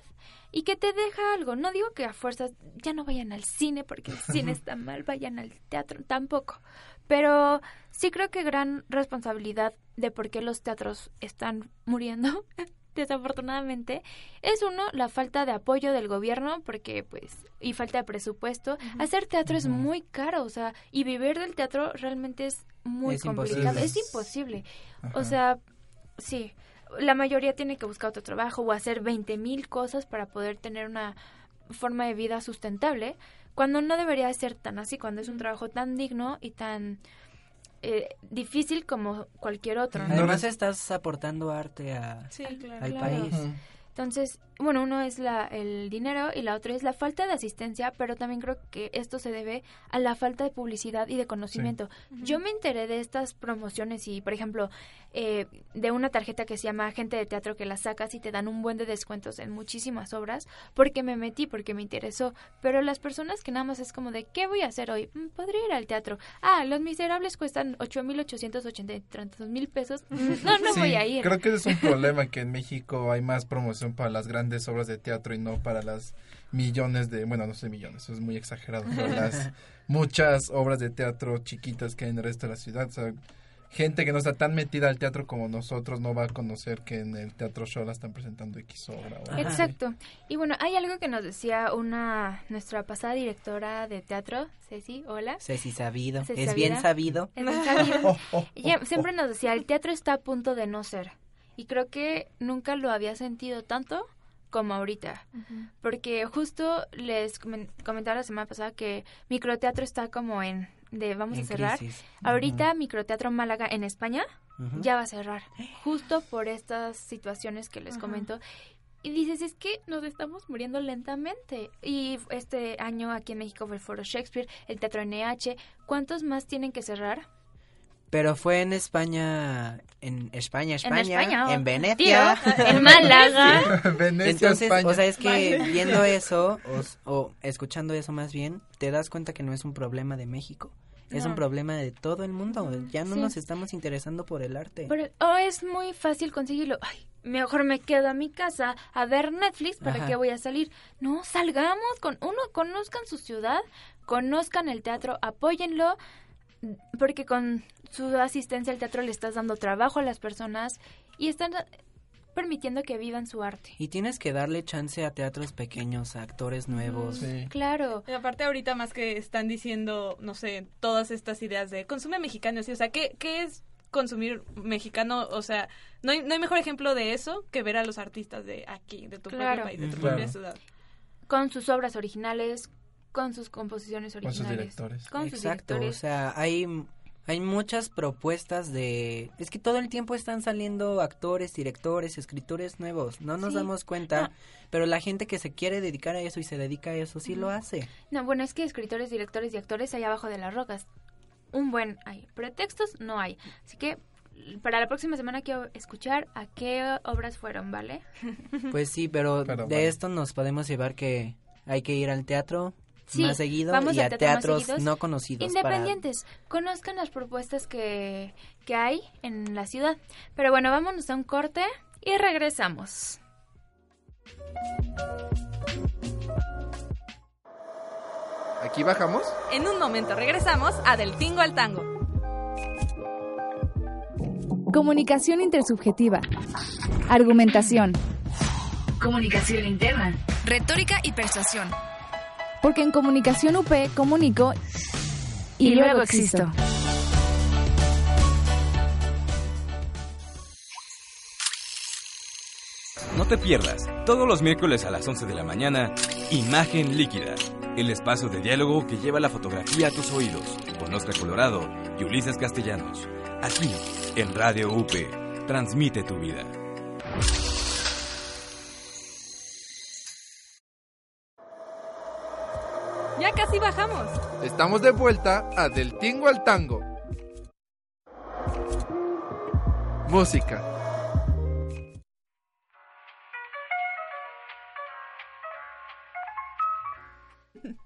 y que te deja algo. No digo que a fuerzas ya no vayan al cine porque el cine está mal, vayan al teatro tampoco. Pero sí creo que gran responsabilidad de por qué los teatros están muriendo desafortunadamente es uno la falta de apoyo del gobierno porque pues y falta de presupuesto. Hacer teatro es muy caro o sea y vivir del teatro realmente es muy Es complicado. imposible. es imposible. O sea sí la mayoría tiene que buscar otro trabajo o hacer 20 mil cosas para poder tener una forma de vida sustentable cuando no debería ser tan así cuando es un trabajo tan digno y tan eh, difícil como cualquier otro ¿no? Además estás aportando arte a, Sí, claro. al Claro. país. Entonces, bueno, uno es la, el dinero y la otra es la falta de asistencia, pero también creo que esto se debe a la falta de publicidad y de conocimiento. Yo me enteré de estas promociones y, por ejemplo, eh, de una tarjeta que se llama Agente de Teatro que la sacas y te dan un buen de descuentos en muchísimas obras porque me metí, porque me interesó. Pero las personas que nada más es como de, ¿qué voy a hacer hoy? Mm, Podría ir al teatro. Ah, Los Miserables cuestan 8.880 y tantos mil pesos. No, no Sí, voy a ir. Creo que ese es un problema que en México hay más promoción para las grandes obras de teatro y no para las millones de, bueno, no sé millones, eso es muy exagerado, pero las muchas obras de teatro chiquitas que hay en el resto de la ciudad. O sea, gente que no está tan metida al teatro como nosotros no va a conocer que en el Teatro Show la están presentando X obra. o. Exacto. Y bueno, hay algo que nos decía una nuestra pasada directora de teatro, Ceci, hola. Ceci sabido. Ceci es bien sabido. Es bien sabido. Ella siempre nos decía, el teatro está a punto de no ser. Y creo que nunca lo había sentido tanto como ahorita. Porque justo les comen- comentaba la semana pasada que microteatro está como en de vamos En a cerrar. crisis. Ahorita microteatro Málaga en España ya va a cerrar. Justo por estas situaciones que les comento. Y dices, es que nos estamos muriendo lentamente. Y este año aquí en México fue el Foro Shakespeare, el Teatro NH. ¿Cuántos más tienen que cerrar? Pero fue en España, en España, España, en, España, oh, Venecia, tío, en Málaga. Venecia, Entonces, España. o sea, es que Vale. viendo eso, o, o escuchando eso más bien, te das cuenta que no es un problema de México. Es No. un problema de todo el mundo. Ya no Sí. nos estamos interesando por el arte. Pero oh, es muy fácil conseguirlo. Ay, mejor me quedo a mi casa a ver Netflix. ¿Para Ajá. qué voy a salir? No, salgamos con uno, conozcan su ciudad, conozcan el teatro, apóyenlo, porque con su asistencia al teatro le estás dando trabajo a las personas y están permitiendo que vivan su arte. Y tienes que darle chance a teatros pequeños, a actores nuevos. Sí. Claro. Y aparte ahorita más que están diciendo, no sé, todas estas ideas de consume mexicano, ¿sí? o sea, ¿qué, ¿qué es consumir mexicano? O sea, no hay, no hay mejor ejemplo de eso que ver a los artistas de aquí, de tu Claro. propio país, de tu Claro. propia ciudad. Con sus obras originales, con sus composiciones Con sus originales. directores. Con sus Exacto, o directores. sea, hay, hay muchas propuestas de... Es que todo el tiempo están saliendo actores, directores, escritores nuevos, no nos Sí. damos cuenta, No. pero la gente que se quiere dedicar a eso y se dedica a eso sí lo hace. No, bueno, es que escritores, directores y actores hay abajo de las rocas. Un buen hay. Pretextos no hay. Así que para la próxima semana quiero escuchar a qué obras fueron, ¿vale? Pues sí, pero, Pero de esto nos podemos llevar que hay que ir al teatro Sí, más seguido vamos y a teatros seguidos. no conocidos. para- Independientes, conozcan las propuestas que, que hay en la ciudad. Pero bueno, vámonos a un corte y regresamos. ¿Aquí bajamos? En un momento regresamos a Del Tingo al Tango. Comunicación intersubjetiva. Argumentación. Comunicación interna. Retórica y persuasión. Porque en comunicación UP comunico y, luego existo. No te pierdas, todos los miércoles a las 11 de la mañana, Imagen Líquida, el espacio de diálogo que lleva la fotografía a tus oídos, con Oscar Colorado y Ulises Castellanos. Aquí, en Radio UP, transmite tu vida. Casi bajamos. Estamos de vuelta a Del Tingo al Tango. Música.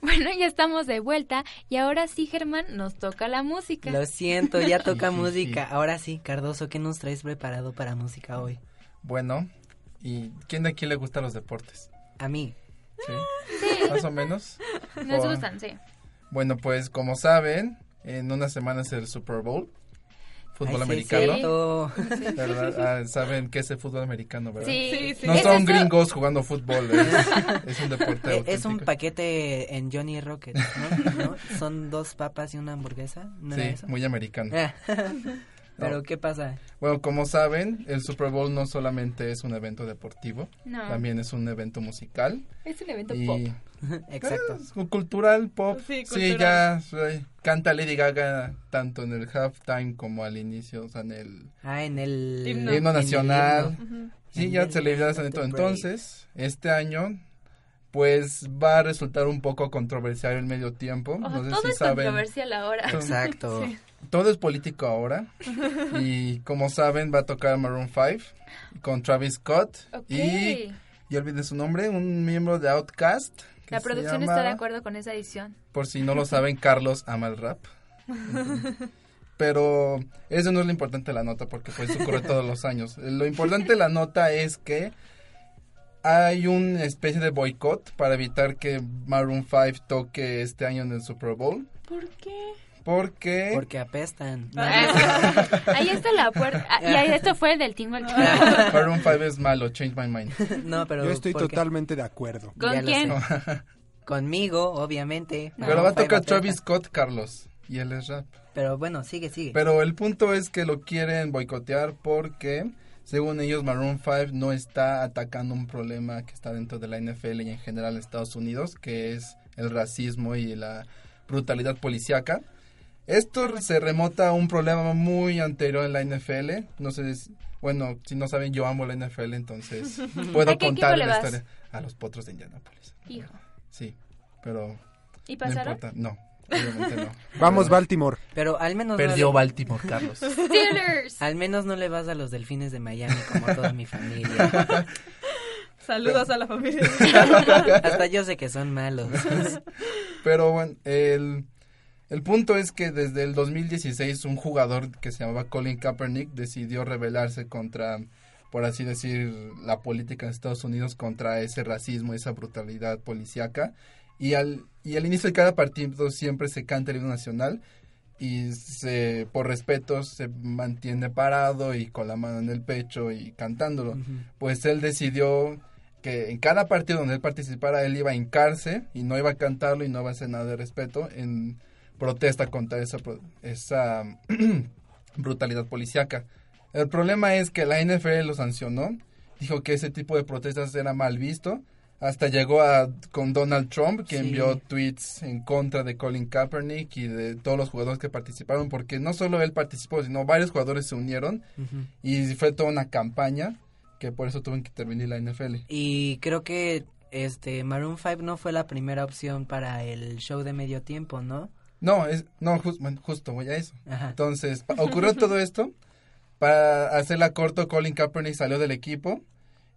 Bueno, ya estamos de vuelta y ahora sí, Germán, nos toca la música. Lo siento, ya toca música. Ahora sí, Cardoso, ¿qué nos traes preparado para música hoy? Bueno, ¿y quién de aquí le gustan los deportes? A mí. ¿Sí? Sí. ¿Más o menos? Nos gustan, sí. Bueno, pues como saben, en una semana es el Super Bowl. Fútbol Ay, sí, es americano. cierto. ¿Verdad? Ah, saben qué es el fútbol americano, ¿verdad? Sí, Sí, sí. No son gringos jugando fútbol, es, es un deporte Eh, Es un paquete en Johnny Rocket, ¿no? ¿No? Son dos papas y una hamburguesa, ¿no Sí, eso? muy americano. Ah. Pero No. ¿qué pasa? Bueno, como saben, el Super Bowl no solamente es un evento deportivo, No. también es un evento musical. Es un evento y pop. Exacto. Es un cultural pop. Sí, Sí, ya sí, canta Lady Gaga tanto en el halftime como al inicio, o sea, en el Ah, en el himno, en el nacional. himno. Sí, En ya el celebridades han Let hecho. it break. Entonces, este año, pues va a resultar un poco controversial el medio tiempo. Oh, no sé todo si es saben. controversial ahora. Exacto. Sí. Todo es político ahora. y como saben, va a tocar Maroon 5 con Travis Scott. Ok. Y, y olviden su nombre, un miembro de Outkast. que La producción llama, está de acuerdo con esa edición. Por si no lo saben, Carlos ama el rap. Pero eso no es lo importante de la nota porque pues ocurre todos los años. Lo importante de la nota es que hay una especie de boicot para evitar que Maroon 5 toque este año en el Super Bowl. ¿Por qué? Porque... Porque apestan. Ahí está la puerta. Ah, Y ahí esto fue del tingo al tingo. Maroon 5 es malo, change my mind. No, pero Yo estoy totalmente de acuerdo. ¿Con Ya quién? Conmigo, obviamente. Pero va a tocar. Travis Scott, Carlos. Y él es rap. Pero bueno, sigue, sigue. Pero el punto es que lo quieren boicotear porque, según ellos, Maroon 5 no está atacando un problema que está dentro de la NFL y en general en Estados Unidos, que es el racismo y la brutalidad policíaca. Esto se remota a un problema muy anterior en la NFL. No sé, si- bueno, si no saben, yo amo la NFL, entonces puedo ¿A qué contar equipo le la vas? historia. A los potros de Indianapolis. Hijo. Sí, pero ¿Y no pasaron? importa. No, obviamente no. Vamos, Pero- Baltimore. Pero al menos no Perdió le- Baltimore, Carlos. Steelers. Al menos no le vas a los delfines de Miami como toda mi familia. Saludos a la familia. Hasta yo sé que son malos. Pero bueno, el, el punto es que desde el 2016 un jugador que se llamaba Colin Kaepernick decidió rebelarse contra, por así decir, la política en Estados Unidos contra ese racismo, esa brutalidad policíaca. Y al, y al inicio de cada partido siempre se canta el himno nacional. y se, por respeto se mantiene parado y con la mano en el pecho y cantándolo. Pues él decidió que en cada partido donde él participara él iba a hincarse y no iba a cantarlo y no iba a hacer nada de respeto en protesta contra esa, esa brutalidad policíaca. El problema es que la NFL lo sancionó, dijo que ese tipo de protestas era mal visto, hasta llegó a con Donald Trump que Sí. envió tweets en contra de Colin Kaepernick y de todos los jugadores que participaron, porque no solo él participó, sino varios jugadores se unieron y fue toda una campaña que por eso tuvo que intervenir la NFL. Y creo que este Maroon 5 no fue la primera opción para el show de medio tiempo, ¿no? No, es, no, jus- bueno, justo voy a eso. Ajá. Entonces, ocurrió todo esto. Para hacerla corto, Colin Kaepernick salió del equipo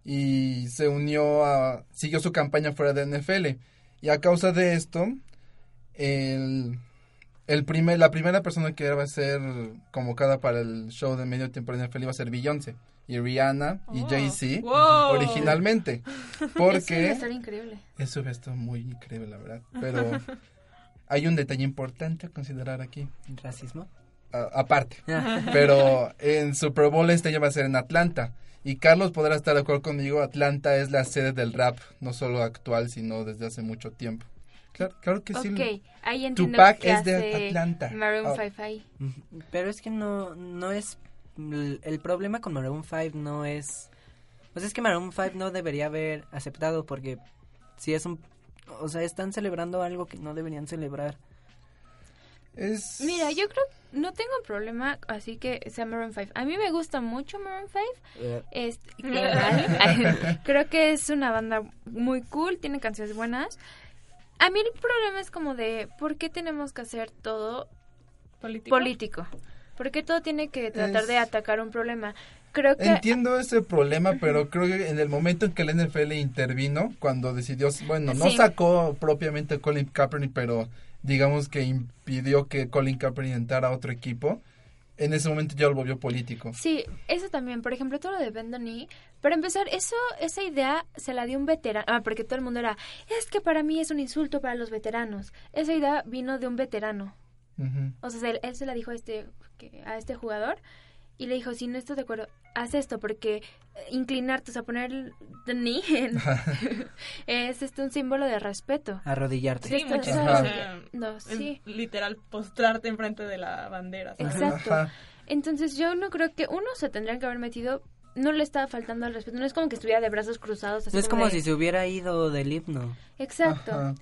y se unió a, siguió su campaña fuera de NFL. Y a causa de esto, el, el primer, la primera persona que iba a ser convocada para el show de medio tiempo de NFL iba a ser Beyoncé y Rihanna y Oh. Jay-Z Wow. originalmente. Porque a estar increíble. eso hubiera estado muy increíble, la verdad. Pero hay un detalle importante a considerar aquí. ¿Racismo? A- aparte. Pero en Super Bowl este ya va a ser en Atlanta. Y Carlos podrá estar de acuerdo conmigo, Atlanta es la sede del rap, no solo actual, sino desde hace mucho tiempo. Claro, claro que sí. Ok, ahí entiendo Tupac que es de Atlanta. Maroon Ah. 5 ahí. Pero es que no, no es... El problema con Maroon 5 no es... Pues es que Maroon 5 no debería haber aceptado porque si es un... O sea, están celebrando algo que no deberían celebrar. Es... Mira, yo creo no tengo problema, así que sea Maroon 5. A mí me gusta mucho Maroon 5. Eh, Es, ¿qué? creo que es una banda muy cool, tiene canciones buenas. A mí el problema es como de, ¿por qué tenemos que hacer todo político? político? ¿Por qué todo tiene que tratar Es- de atacar un problema? Creo que... Entiendo ese problema, pero creo que en el momento en que la NFL intervino, cuando decidió, bueno, no Sí. sacó propiamente a Colin Kaepernick, pero digamos que impidió que Colin Kaepernick entrara a otro equipo, en ese momento ya lo volvió político. Sí, eso también. Por ejemplo, todo lo de Bendoni. Para empezar, eso, esa idea se la dio un veterano. Ah, porque todo el mundo era, es que para mí es un insulto para los veteranos. Esa idea vino de un veterano. O sea, él, él se la dijo a este, a este jugador y le dijo, si no estás de acuerdo, haz esto porque eh, inclinarte, o sea, poner el the knee en- es este un símbolo de respeto. Arrodillarte. Sí, muchísimo. arrodillando, o sea, sí. en- Literal, postrarte enfrente de la bandera. ¿sabes? Exacto. Entonces yo no creo que uno se tendrían que haber metido, no le estaba faltando al respeto, no es como que estuviera de brazos cruzados. Así No es como de- si se hubiera ido del himno. Exacto. Ajá.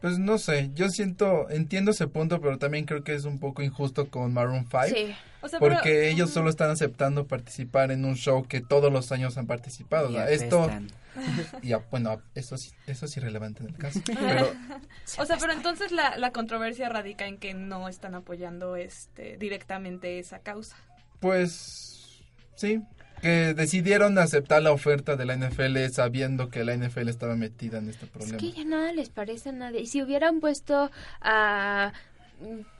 Pues no sé, yo siento, entiendo ese punto, pero también creo que es un poco injusto con Maroon 5. Sí. O sea, porque pero- ellos solo están aceptando participar en un show que todos los años han participado. Y esto, apestan. y a- bueno, eso, sí- eso es irrelevante en el caso. Pero O sea, pero entonces la, la controversia radica en que no están apoyando este directamente esa causa. Pues sí, que decidieron aceptar la oferta de la NFL sabiendo que la NFL estaba metida en este Es problema. que ya nada les parece a nadie. Y si hubieran puesto a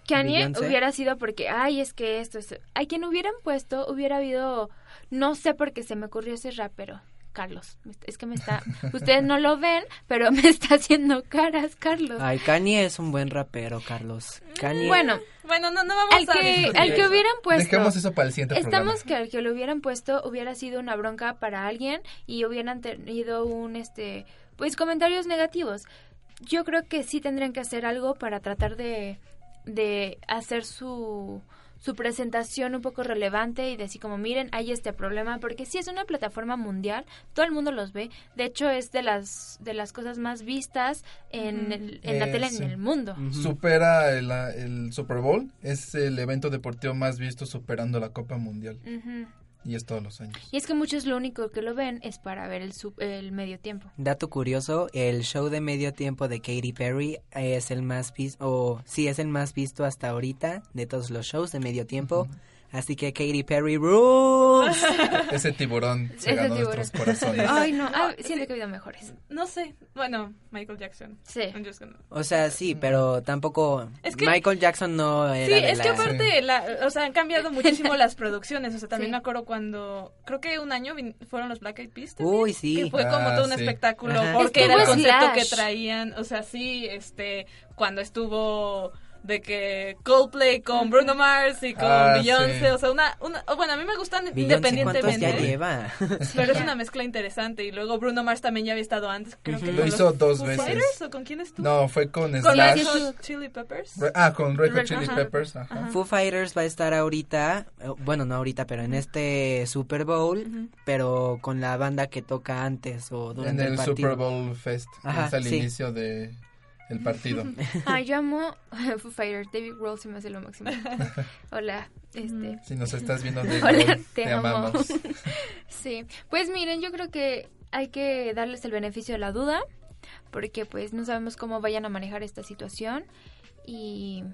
Kanye, Beyoncé. hubiera sido porque, ay, es que esto es... A quien hubieran puesto, hubiera habido... No sé por qué se me ocurrió ese rapero. Carlos, es que me está... Ustedes no lo ven, pero me está haciendo caras, Carlos. Ay, Kanye es un buen rapero, Carlos. Kanye. Bueno, Bueno, no, no vamos al a que, discutir al que hubieran puesto... Dejemos eso para el siguiente Estamos que al que lo hubieran puesto hubiera sido una bronca para alguien y hubieran tenido un, este, pues comentarios negativos. Yo creo que sí tendrían que hacer algo para tratar de, de hacer su, su presentación un poco relevante y decir como miren hay este problema porque si es una plataforma mundial todo el mundo los ve. De hecho es de las de las cosas más vistas en, el- en la tele sí. en el mundo. Supera el, el Super Bowl, es el evento deportivo más visto superando la Copa Mundial. Y es todos los años. y es que muchos lo único que lo ven es para ver el, sub- el medio tiempo Dato curioso, el show de medio tiempo de Katy Perry es el más visto, o sí, es el más visto hasta ahorita de todos los shows de medio tiempo. Así que Katy Perry rules. Ese tiburón se ganó tiburón. nuestros corazones. Ay, no, ah, siento que ha habido mejores. No sé, bueno, Michael Jackson. Sí. Gonna- O sea, sí, pero tampoco Es que- Michael Jackson no era Sí, de es que aparte, la, o sea, han cambiado muchísimo las producciones. O sea, también me acuerdo cuando, creo que un año fueron los Black Eyed Peas. también, Uy, sí. Que fue como Ah, todo un sí. espectáculo Ajá. porque era el concepto que traían. O sea, sí, este, cuando estuvo de que Coldplay con Bruno Mars y con Ah, Beyoncé, sí. o sea, una, una bueno, a mí me gustan Beyoncé, ¿cuántos ya independientemente. lleva? Pero es una mezcla interesante y luego Bruno Mars también ya había estado antes, creo que Lo hizo los dos Foo veces. Fighters, o con quién estuvo? No, fue con Con Slash. Red Hot Chili Peppers. Re- ah, con Red Hot Chili ajá. Peppers. Ajá. Foo Fighters va a estar ahorita, eh, bueno, no ahorita, pero en este Super Bowl, pero con la banda que toca antes o En durante el el partido. Super Bowl Fest. Ajá, es al sí. inicio de el partido. Ay, yo amo Foo Fighters. David Grohl se me hace lo máximo. Hola, este. Si nos estás viendo de Hola, te, te amo. amamos. sí, pues miren, yo creo que hay que darles el beneficio de la duda, porque pues no sabemos cómo vayan a manejar esta situación y,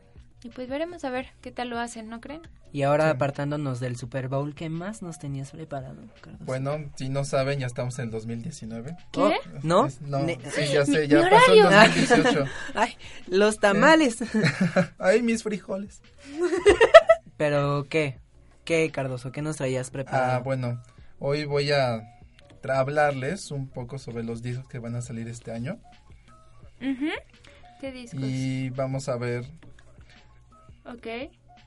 y pues veremos a ver qué tal lo hacen, ¿no creen? Y ahora apartándonos del Super Bowl, ¿qué más nos tenías preparado, Carlos? Bueno, si no saben, ya estamos en el 2019. ¿Qué? Oh, ¿no? Es- no, Ne- sí, ya sé, ya pasó el horario. 2018. Ay, los tamales. Ay, mis frijoles. Pero, ¿qué? ¿Qué, Cardoso? ¿Qué nos traías preparado? Ah, bueno, hoy voy a hablarles un poco sobre los discos que van a salir este año. Ujú. ¿Qué discos? Y vamos a ver. Ok.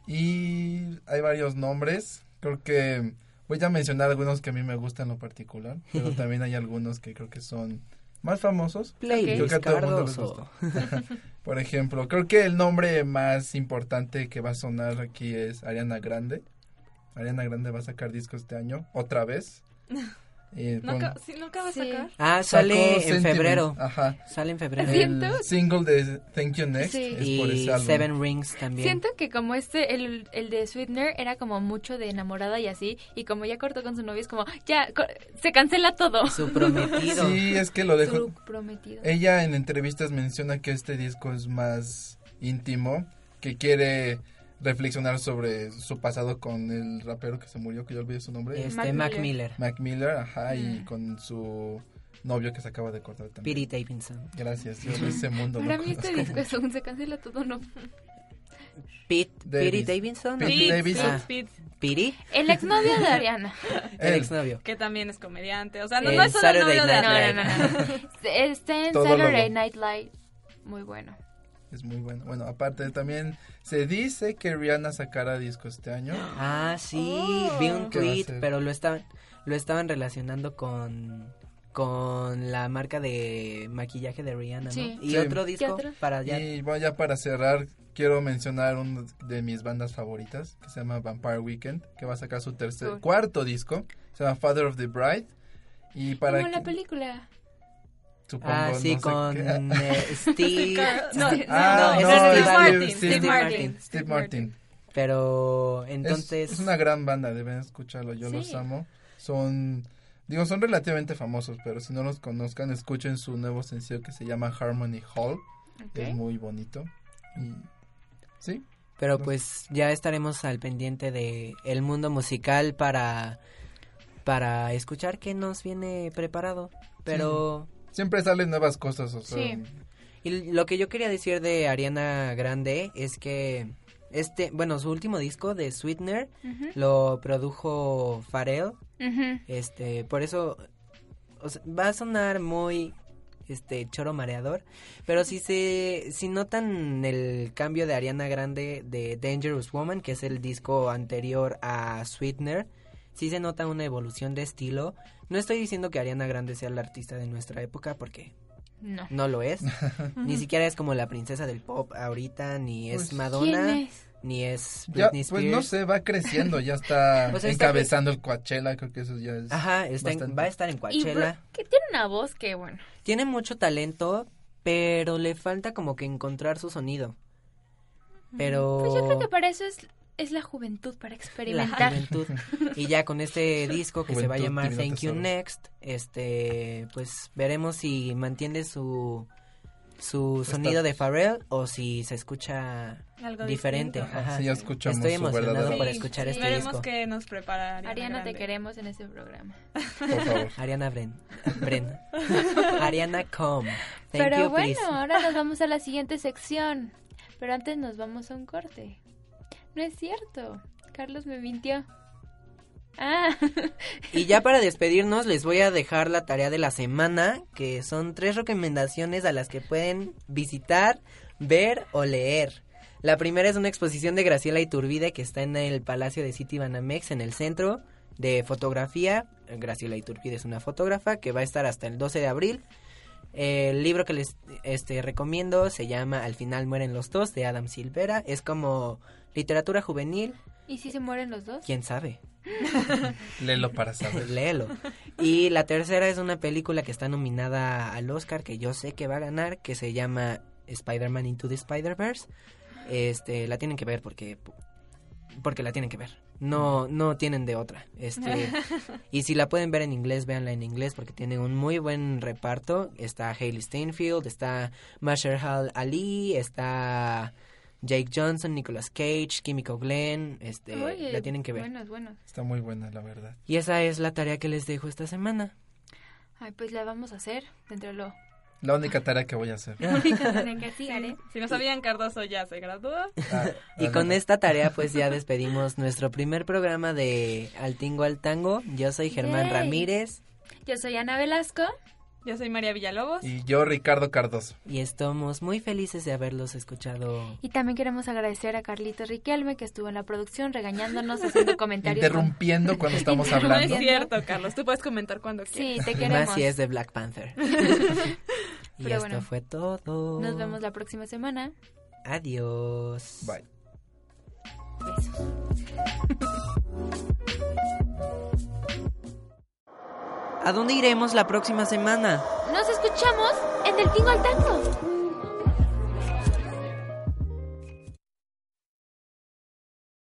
Y hay varios nombres. Creo que voy a mencionar algunos que a mí me gustan en lo particular. Pero también hay algunos que creo que son más famosos. Playlist Creo que a todo el mundo les Cardoso. gusta. Por ejemplo, creo que el nombre más importante que va a sonar aquí es Ariana Grande. Ariana Grande va a sacar disco este año, otra vez. Eh, ¿No, sí, ¿no acaba de sacar? Ah, sacó sale en Sentiment, febrero. Ajá. Sale en febrero. El single de Thank You Next Sí. es por Y ese álbum. Seven Rings también. Siento que como este, el, el de Sweetener era como mucho de enamorada y así, y como ya cortó con su novio, es como, ya, se cancela todo. Su prometido. Sí, es que lo dejó. Su prometido. Ella en entrevistas menciona que este disco es más íntimo, que quiere reflexionar sobre su pasado con el rapero que se murió, que yo olvidé su nombre. Este, Mac Mac Miller. Mac Miller, ajá, y Mm. con su novio que se acaba de cortar también. Pete Davidson. Gracias, yo de ese mundo Para no mí este disco es un se cancela todo, no. Pete, Davis. Pete Davidson. Pete Pete, Davidson. Ah, Pete, Pete. El exnovio de Ariana. El exnovio. que también es comediante. O sea, no, no es solo el novio de Ariana. No, no, no, no. Está en. Saturday Night Live. Muy bueno. Es muy bueno. Bueno, aparte también se dice que Rihanna sacará disco este año. Ah, sí, Oh. vi un ¿Qué va a tweet, pero lo estaban lo estaban relacionando con con la marca de maquillaje de Rihanna, ¿no? Sí. Y Sí. otro disco para ya Y bueno, ya para cerrar, quiero mencionar una de mis bandas favoritas, que se llama Vampire Weekend, que va a sacar su tercer, Cool. cuarto disco, se llama Father of the Bride. Y para Como la película. Supongo, Ah, sí, no sé con qué- eh, Steve. No, Ah, no, no, es Steve Steve, Martin. Steve Steve Martin. Steve Martin. Pero Es- entonces es, una gran banda, deben escucharlo, yo los Sí. amo. Son, digo, son relativamente famosos, pero si no los conozcan, escuchen su nuevo sencillo que se llama Harmony Hall. Es muy bonito. Y, sí, Pero pues ya estaremos al pendiente de el mundo musical para para escuchar qué nos viene preparado. Pero siempre salen nuevas cosas, o sea, Sí. y lo que yo quería decir de Ariana Grande es que este, bueno, su último disco de Sweetener lo produjo Pharrell. Este, por eso o sea, va a sonar muy este choro mareador, pero si se si notan el cambio de Ariana Grande de Dangerous Woman, que es el disco anterior a Sweetener, sí se nota una evolución de estilo. No estoy diciendo que Ariana Grande sea la artista de nuestra época porque No. no lo es. ni siquiera es como la princesa del pop ahorita, ni es Pues, Madonna, ¿Quién es? ni es ya, Britney pues no Spears. sé, va creciendo, ya está sea, está encabezando el Coachella, creo que eso ya es Ajá, está en- va a estar en Y Coachella. Que tiene una voz que, bueno. Tiene mucho talento, pero le falta como que encontrar su sonido. Pero Pues yo creo que para eso es, es la juventud, para la experimentar. juventud. Y ya con este disco que se va a llamar Thank You. Next, este, pues veremos si mantiene su su sonido de Pharrell o si se escucha Algo diferente. Ajá. Sí, ya escuchamos Estoy emocionado por escuchar sí. este Veremos disco. qué nos prepara Ariana, Ariana, te queremos en este programa. Por favor. Ariana Bren. Bren. Ariana Com. Thank Pero you, bueno, please. ahora nos vamos a la siguiente sección. Pero antes nos vamos a un corte. No es cierto. Carlos me mintió. Ah, Y ya para despedirnos les voy a dejar la tarea de la semana, que son tres recomendaciones a las que pueden visitar, ver o leer. La primera es una exposición de Graciela Iturbide que está en el Palacio de City Banamex en el centro de fotografía. Graciela Iturbide es una fotógrafa que va a estar hasta el 12 de abril. El libro que les este, recomiendo se llama Al final mueren los dos de Adam Silvera. Es como literatura juvenil. ¿Y si se mueren los dos? ¿Quién sabe? Léelo para saber. Léelo. Y la tercera es una película que está nominada al Oscar que yo sé que va a ganar, que se llama Spider-Man Into the Spider-Verse. Este, la tienen que ver porque porque la tienen que ver. No no tienen de otra. Este, y si la pueden ver en inglés, véanla en inglés porque tiene un muy buen reparto. Está Hailey Steinfeld, está Mahershala Ali, está Jake Johnson, Nicolas Cage, Kimiko Glenn, este, Oye, la tienen que ver. Buenos, buenos. Está muy buena, la verdad. Y esa es la tarea que les dejo esta semana. Ay, pues la vamos a hacer dentro de lo... La única tarea que voy a hacer. La única tarea que sí haré. Si no sabían, Cardoso ya se graduó. Ah, Y con esta tarea pues ya despedimos nuestro primer programa de Al Tingo al Tango. Yo soy Germán Yay. Ramírez Yo soy Ana Velasco. Yo soy María Villalobos. Y yo, Ricardo Cardoso. y estamos muy felices de haberlos escuchado. Y también queremos agradecer a Carlito Riquelme que estuvo en la producción regañándonos, haciendo comentarios. Interrumpiendo cuando estamos No es hablando. cierto, Carlos. Tú puedes comentar cuando Sí, quieras. te Y queremos. más si es de Black Panther. y Pero esto bueno, fue todo. Nos vemos la próxima semana. Adiós. Bye. ¿A dónde iremos la próxima semana? Nos escuchamos en el Tingo al Tango.